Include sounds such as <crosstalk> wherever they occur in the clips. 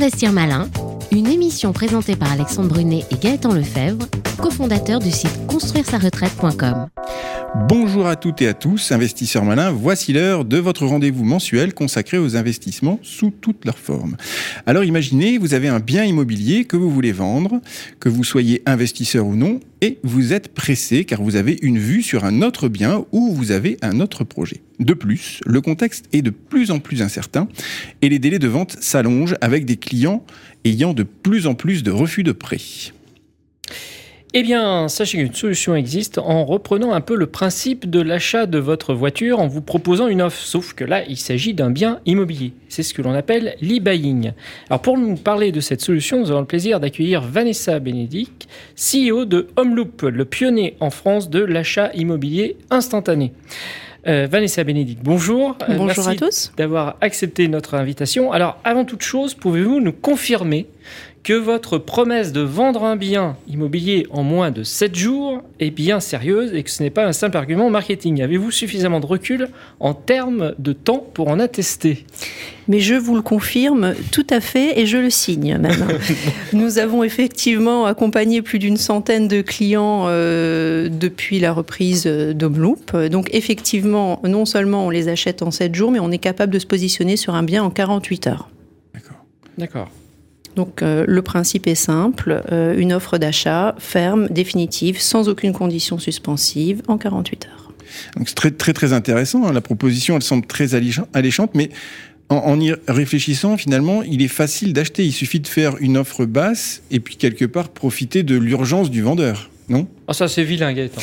Investir Malin, une émission présentée par Alexandre Brunet et Gaëtan Lefebvre, cofondateurs du site construire-sa-retraite.com. Bonjour à toutes et à tous, investisseurs malins, voici l'heure de votre rendez-vous mensuel consacré aux investissements sous toutes leurs formes. Alors imaginez, vous avez un bien immobilier que vous voulez vendre, que vous soyez investisseur ou non, et vous êtes pressé car vous avez une vue sur un autre bien ou vous avez un autre projet. De plus, le contexte est de plus en plus incertain et les délais de vente s'allongent avec des clients ayant de plus en plus de refus de prêt. Eh bien, sachez qu'une solution existe en reprenant un peu le principe de l'achat de votre voiture en vous proposant une offre. Sauf que là, il s'agit d'un bien immobilier. C'est ce que l'on appelle l'e-buying. Alors, pour nous parler de cette solution, nous avons le plaisir d'accueillir Vanessa Bénédicte, CEO de Homeloop, le pionnier en France de l'achat immobilier instantané. Euh, Vanessa Bénédicte, bonjour. Euh, bonjour à tous. D'avoir accepté notre invitation. Alors, avant toute chose, pouvez-vous nous confirmer que votre promesse de vendre un bien immobilier en moins de 7 jours est bien sérieuse et que ce n'est pas un simple argument marketing. Avez-vous suffisamment de recul en termes de temps pour en attester? Mais je vous le confirme tout à fait et je le signe même. <laughs> Nous avons effectivement accompagné plus d'une centaine de clients euh, depuis la reprise d'Homeloop. Donc effectivement, non seulement on les achète en 7 jours, mais on est capable de se positionner sur un bien en 48 heures. D'accord. D'accord. Donc euh, le principe est simple, euh, une offre d'achat ferme, définitive, sans aucune condition suspensive, en 48 heures. c'est très, très très intéressant, hein. la proposition elle semble très alléchante, mais en, y réfléchissant, finalement, il est facile d'acheter. Il suffit de faire une offre basse et puis quelque part profiter de l'urgence du vendeur, non? Ah ça c'est vilain, Gaëtan.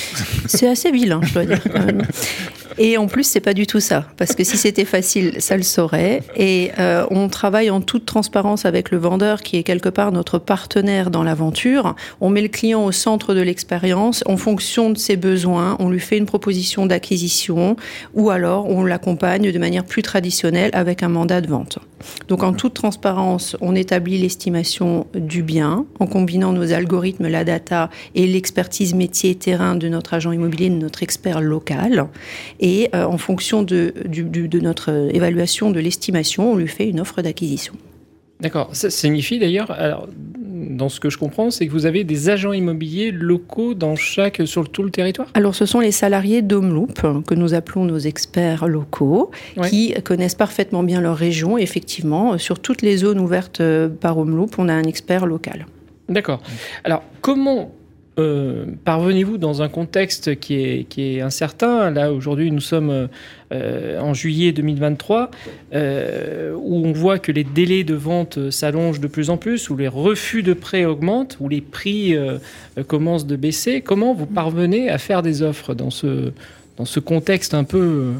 c'est assez vilain, je dois dire. <laughs> Et en plus, c'est pas du tout ça, parce que si c'était facile, ça le saurait. Et euh, on travaille en toute transparence avec le vendeur, qui est quelque part notre partenaire dans l'aventure. On met le client au centre de l'expérience, en fonction de ses besoins, on lui fait une proposition d'acquisition, ou alors on l'accompagne de manière plus traditionnelle avec un mandat de vente. Donc en toute transparence, on établit l'estimation du bien en combinant nos algorithmes, la data et l'expertise métier terrain de notre agent immobilier, de notre expert local. Et euh, en fonction de, de notre évaluation de l'estimation, on lui fait une offre d'acquisition. D'accord. Ça signifie d'ailleurs, dans ce que je comprends, c'est que vous avez des agents immobiliers locaux dans chaque, sur tout le territoire? Alors, ce sont les salariés d'Homeloop, que nous appelons nos experts locaux, qui connaissent parfaitement bien leur région. Effectivement, sur toutes les zones ouvertes euh, par Homeloop, on a un expert local. D'accord. Alors, comment euh, parvenez-vous dans un contexte qui est, qui est incertain Là, aujourd'hui, nous sommes euh, en juillet 2023, euh, où on voit que les délais de vente s'allongent de plus en plus, où les refus de prêts augmentent, où les prix commencent de baisser. Comment vous parvenez à faire des offres dans ce, dans ce contexte un peu euh,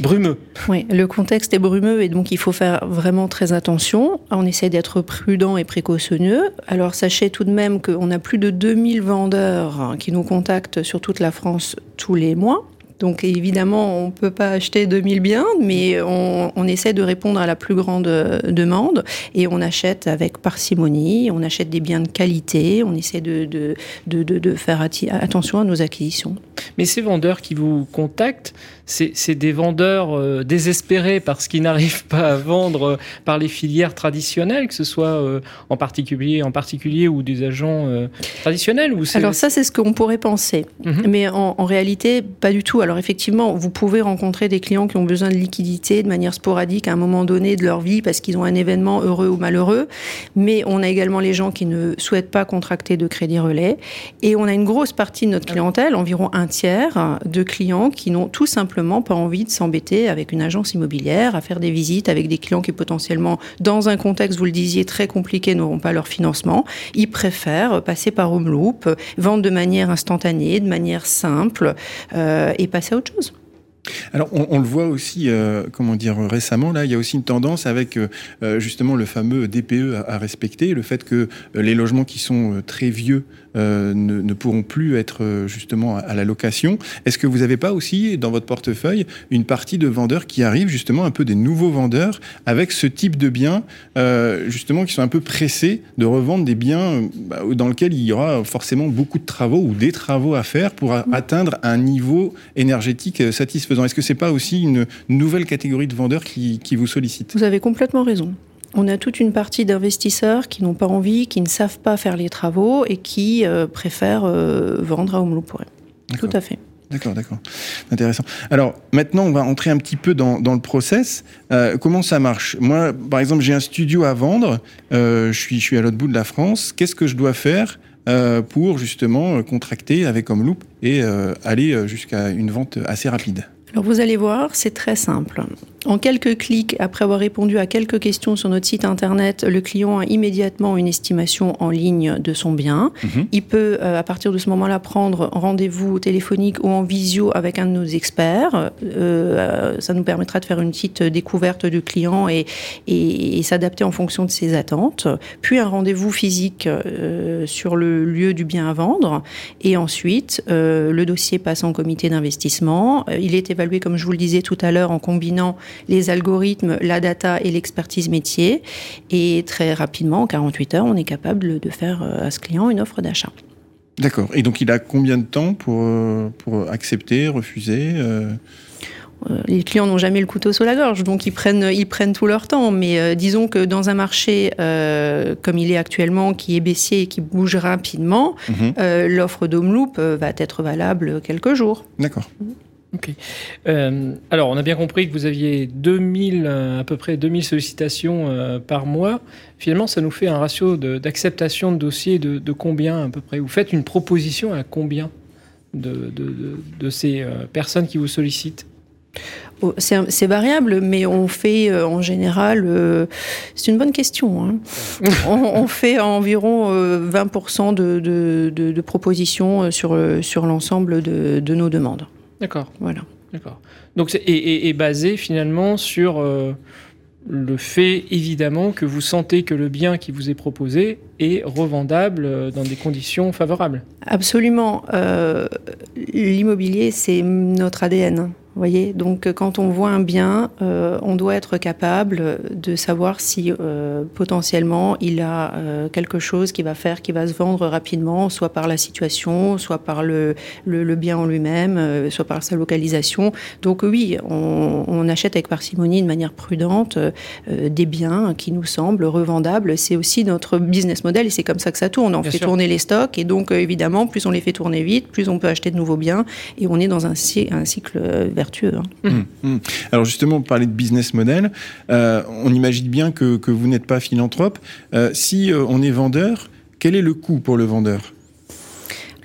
brumeux. Oui, le contexte est brumeux et donc il faut faire vraiment très attention. On essaie d'être prudent et précautionneux. Alors sachez tout de même qu'on a plus de 2000 vendeurs qui nous contactent sur toute la France tous les mois. Donc évidemment, on ne peut pas acheter 2000 biens, mais on, essaie de répondre à la plus grande euh, demande et on achète avec parcimonie, on achète des biens de qualité, on essaie de, de, de, de faire attention à nos acquisitions. Mais ces vendeurs qui vous contactent, c'est des vendeurs euh, désespérés parce qu'ils n'arrivent <laughs> pas à vendre euh, par les filières traditionnelles, que ce soit en particulier, en particulier ou des agents traditionnels ou Alors ça, c'est ce qu'on pourrait penser. Mhm. Mais en, en, réalité, pas du tout. Alors effectivement, vous pouvez rencontrer des clients qui ont besoin de liquidité de manière sporadique à un moment donné de leur vie parce qu'ils ont un événement heureux ou malheureux. Mais on a également les gens qui ne souhaitent pas contracter de crédit relais. Et on a une grosse partie de notre clientèle, environ un tiers de clients qui n'ont tout simplement pas envie de s'embêter avec une agence immobilière, à faire des visites avec des clients qui potentiellement, dans un contexte, vous le disiez, très compliqué, n'auront pas leur financement. Ils préfèrent passer par Home Loop, vendre de manière instantanée, de manière simple euh, et passer c'est autre chose. Alors, on, le voit aussi, euh, comment dire, récemment, là, il y a aussi une tendance avec euh, euh, justement le fameux DPE à, respecter, le fait que les logements qui sont très vieux ne, pourront plus être justement à, la location. Est-ce que vous n'avez pas aussi dans votre portefeuille une partie de vendeurs qui arrivent, justement un peu des nouveaux vendeurs, avec ce type de biens, justement, qui sont un peu pressés de revendre des biens bah, dans lesquels il y aura forcément beaucoup de travaux ou des travaux à faire pour atteindre un niveau énergétique satisfaisant? Est-ce que c'est pas aussi une nouvelle catégorie de vendeurs qui, vous sollicite? Vous avez complètement raison. on a toute une partie d'investisseurs qui n'ont pas envie, qui ne savent pas faire les travaux et qui euh, préfèrent euh, vendre à Homeloop. Tout à fait. D'accord, d'accord. Intéressant. Alors maintenant, on va entrer un petit peu dans, le process. Euh, comment ça marche? Moi, par exemple, j'ai un studio à vendre. je, suis, je suis à l'autre bout de la France. Qu'est-ce que je dois faire pour justement contracter avec Homeloop et aller jusqu'à une vente assez rapide? Alors vous allez voir, c'est très simple. En quelques clics, après avoir répondu à quelques questions sur notre site internet, le client a immédiatement une estimation en ligne de son bien. Mhm. Il peut, euh, à partir de ce moment-là, prendre rendez-vous téléphonique ou en visio avec un de nos experts. Euh, ça nous permettra de faire une petite découverte du client et, et, s'adapter en fonction de ses attentes. Puis un rendez-vous physique euh, sur le lieu du bien à vendre. Et ensuite, le dossier passe en comité d'investissement. Il est évalué, comme je vous le disais tout à l'heure, en combinant les algorithmes, la data et l'expertise métier. Et très rapidement, en 48 heures, on est capable de faire euh, à ce client une offre d'achat. D'accord. Et donc, il a combien de temps pour, euh, pour accepter, refuser euh? Les clients n'ont jamais le couteau sous la gorge, donc ils prennent, ils prennent tout leur temps. Mais disons que dans un marché comme il est actuellement, qui est baissier et qui bouge rapidement, mhm. l'offre d'Homeloop va être valable quelques jours. D'accord. Ok. Euh, alors, on a bien compris que vous aviez 2000, euh, à peu près 2000 sollicitations euh, par mois. Finalement, ça nous fait un ratio d'acceptation de, dossiers de, combien à peu près? Vous faites une proposition à combien de, de ces personnes qui vous sollicitent? Oh, c'est variable, mais on fait en général, c'est une bonne question, hein. <laughs> on, fait environ 20% de, propositions sur, sur l'ensemble de nos demandes. D'accord. Voilà. D'accord. Donc, et, basé finalement sur euh, le fait, évidemment, que vous sentez que le bien qui vous est proposé est revendable euh, dans des conditions favorables. Absolument. Euh, l'immobilier, c'est notre ADN voyez, donc euh, quand on voit un bien, euh, on doit être capable de savoir si euh, potentiellement il a quelque chose qui va faire, qui va se vendre rapidement, soit par la situation, soit par le, le, bien en lui-même, soit par sa localisation. Donc oui, on, achète avec parcimonie de manière prudente des biens qui nous semblent revendables. C'est aussi notre business model et c'est comme ça que ça tourne. On fait tourner les stocks et donc évidemment, plus on les fait tourner vite, plus on peut acheter de nouveaux biens et on est dans un, un cycle Hein. Hum, hum. Alors justement, on parlait de business model. Euh, on imagine bien que, vous n'êtes pas philanthrope. Euh, si euh, on est vendeur, quel est le coût pour le vendeur?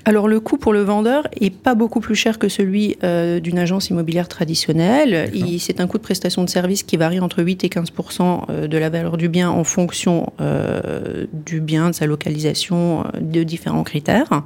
Alors le coût pour le vendeur est pas beaucoup plus cher que celui d'une agence immobilière traditionnelle. C'est un coût de prestation de service qui varie entre 8 et 15% de la valeur du bien en fonction du bien, de sa localisation, de différents critères.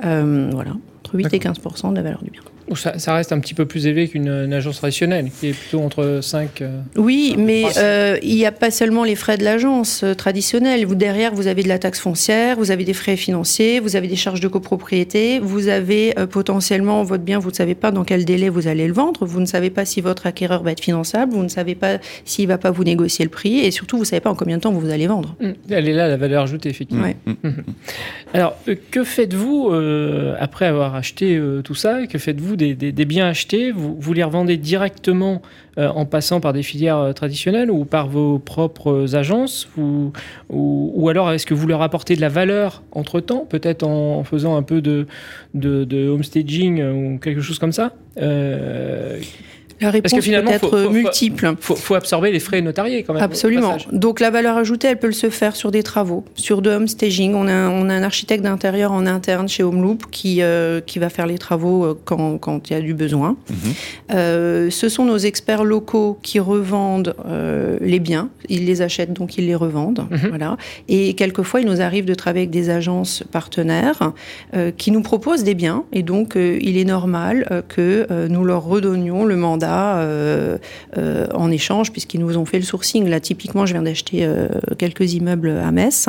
voilà, entre 8 et 15 de la valeur du bien. Ça, ça, reste un petit peu plus élevé qu'une agence traditionnelle, qui est plutôt entre 5... Euh, oui, mais euh, il n'y a pas seulement les frais de l'agence euh, traditionnelle. Vous, derrière, vous avez de la taxe foncière, vous avez des frais financiers, vous avez des charges de copropriété, vous avez potentiellement votre bien, vous ne savez pas dans quel délai vous allez le vendre, vous ne savez pas si votre acquéreur va être finançable, vous ne savez pas s'il ne va pas vous négocier le prix, et surtout, vous ne savez pas en combien de temps vous allez vendre. Mmh. Elle est là, la valeur ajoutée, effectivement. Mmh. Mmh. Alors, que faites-vous après avoir acheté tout ça Que faites-vous des, biens achetés, vous, les revendez directement euh, en passant par des filières euh, traditionnelles ou par vos propres agences ou, alors est-ce que vous leur apportez de la valeur entre-temps, peut-être en, faisant un peu de, de, homestaging ou quelque chose comme ça euh, la réponse Parce que finalement, peut être multiple. Il faut, absorber les frais notariés quand même. Absolument. Donc la valeur ajoutée, elle peut se faire sur des travaux, sur de home staging. On a, on a un architecte d'intérieur en interne chez Homeloop qui, euh, qui va faire les travaux euh, quand, quand il y a du besoin. Mhm. Euh, ce sont nos experts locaux qui revendent les biens. Ils les achètent, donc ils les revendent. Mhm. Voilà. Et quelquefois, il nous arrive de travailler avec des agences partenaires qui nous proposent des biens. Et donc, il est normal que nous leur redonnions le mandat euh, euh, en échange, puisqu'ils nous ont fait le sourcing. Là, typiquement, je viens d'acheter euh, quelques immeubles à Metz,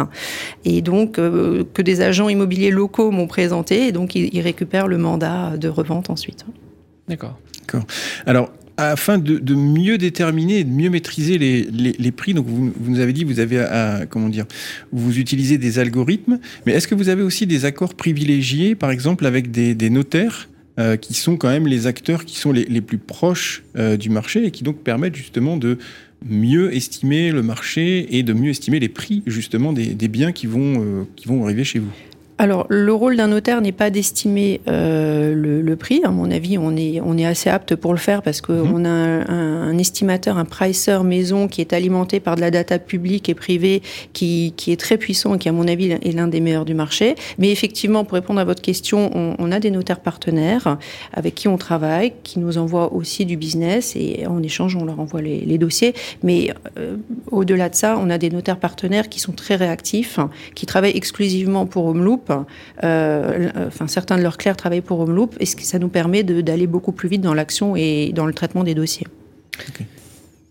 et donc que des agents immobiliers locaux m'ont présenté, et donc ils, récupèrent le mandat de revente ensuite. D'accord. D'accord. Alors, afin de, mieux déterminer et de mieux maîtriser les, prix, donc vous, nous avez dit, vous avez, comment dire, vous utilisez des algorithmes, mais est-ce que vous avez aussi des accords privilégiés, par exemple, avec des notaires euh, qui sont quand même les acteurs qui sont les, plus proches euh, du marché et qui donc permettent justement de mieux estimer le marché et de mieux estimer les prix justement des, biens qui vont, qui vont arriver chez vous alors, le rôle d'un notaire n'est pas d'estimer euh, le, prix. À mon avis, on est, on est assez apte pour le faire parce qu'on mhm. a un, estimateur, un pricer maison qui est alimenté par de la data publique et privée qui, qui est très puissant et qui, à mon avis, est l'un des meilleurs du marché. Mais effectivement, pour répondre à votre question, on, a des notaires partenaires avec qui on travaille, qui nous envoient aussi du business et en échange, on leur envoie les, dossiers. Mais euh, au-delà de ça, on a des notaires partenaires qui sont très réactifs, qui travaillent exclusivement pour Homeloop euh, certains de leurs clercs travaillent pour Homeloop, et ça nous permet d'aller beaucoup plus vite dans l'action et dans le traitement des dossiers.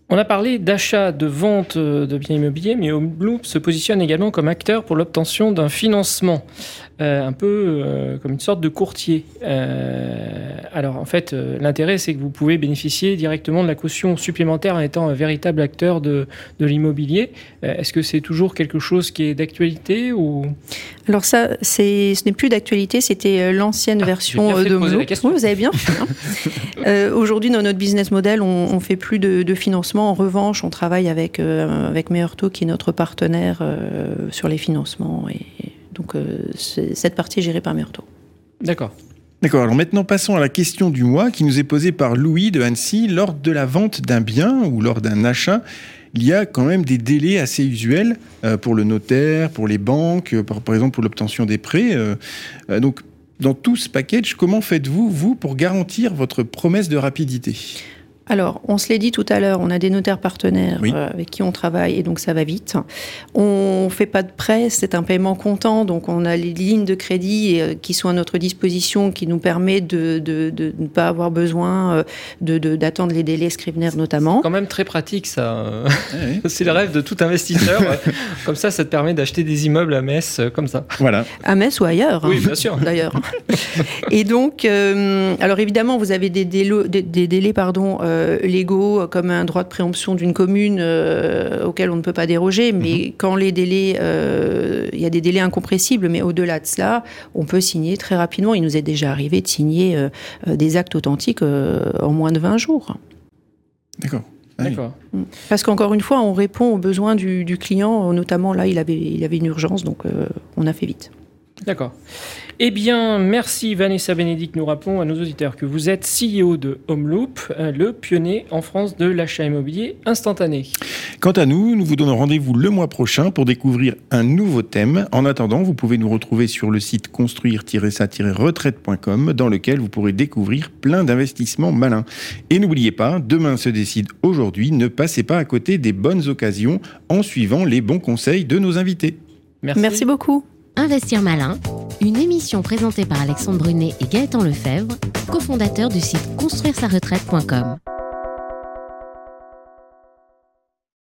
On a parlé d'achat, de vente euh, de biens immobiliers, mais Homeloop se positionne également comme acteur pour l'obtention d'un financement. Euh, un peu euh, comme une sorte de courtier. Euh, alors en fait, l'intérêt c'est que vous pouvez bénéficier directement de la caution supplémentaire en étant un véritable acteur de, de l'immobilier. Est-ce que c'est toujours quelque chose qui est d'actualité ou? Alors ça, c'est, ce n'est plus d'actualité, c'était l'ancienne ah, version de Oui, vous avez bien fait. Hein. <laughs> aujourd'hui, dans notre business model, on, on fait plus de, de, financement. En revanche, on travaille avec, avec Meurto, qui est notre partenaire sur les financements et donc euh, cette partie est gérée par Myrto. D'accord. D'accord, alors maintenant passons à la question du mois qui nous est posée par Louis de Annecy. Lors de la vente d'un bien ou lors d'un achat, il y a quand même des délais assez usuels euh, pour le notaire, pour les banques, euh, par, exemple pour l'obtention des prêts. donc dans tout ce package, comment faites-vous, vous, pour garantir votre promesse de rapidité? Alors, on se l'est dit tout à l'heure, on a des notaires partenaires euh, avec qui on travaille et donc ça va vite. On fait pas de prêt, c'est un paiement comptant, donc on a les lignes de crédit euh, qui sont à notre disposition, qui nous permet de, ne pas avoir besoin euh, d'attendre les délais Scrivener notamment. Quand même très pratique ça. <laughs> c'est le rêve de tout investisseur. comme ça, ça te permet d'acheter des immeubles à Metz comme ça. Voilà. À Metz ou ailleurs. Oui, bien sûr. D'ailleurs. et donc, alors évidemment, vous avez des, délais, des, délais pardon. Euh, légaux comme un droit de préemption d'une commune euh, auquel on ne peut pas déroger, mais mhm. quand les délais, euh, il y a des délais incompressibles, mais au-delà de cela, on peut signer très rapidement. Il nous est déjà arrivé de signer des actes authentiques en moins de 20 jours. D'accord. D'accord. Mm. Parce qu'encore une fois, on répond aux besoins du, client, notamment là, il avait, il avait une urgence, donc on a fait vite. D'accord. Eh bien, merci Vanessa Bénédicte. Nous rappelons à nos auditeurs que vous êtes CEO de Homeloop, euh, le pionnier en France de l'achat immobilier instantané. Quant à nous, nous vous donnons rendez-vous le mois prochain pour découvrir un nouveau thème. En attendant, vous pouvez nous retrouver sur le site construire-ça-retraite.com dans lequel vous pourrez découvrir plein d'investissements malins. Et n'oubliez pas, demain se décide aujourd'hui, ne passez pas à côté des bonnes occasions en suivant les bons conseils de nos invités. Merci, Merci beaucoup. Investir malin, une émission présentée par Alexandre Brunet et Gaëtan Lefebvre, cofondateurs du site construire-sa-retraite.com.